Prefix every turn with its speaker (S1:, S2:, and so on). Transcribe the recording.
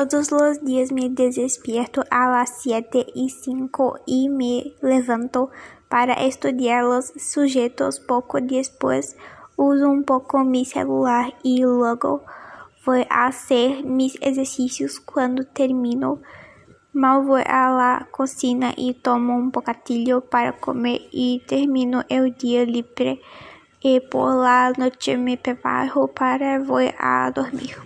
S1: Todos os dias me despierto a las siete y cinco y me levanto para estudar os sujeitos. Pouco depois uso un poco meu celular e logo vou a hacer mis ejercicios. Cuando termino, mal vou à la cocina y tomo um bocadillo para comer e termino o dia livre. E por la noite me preparo para voy a dormir.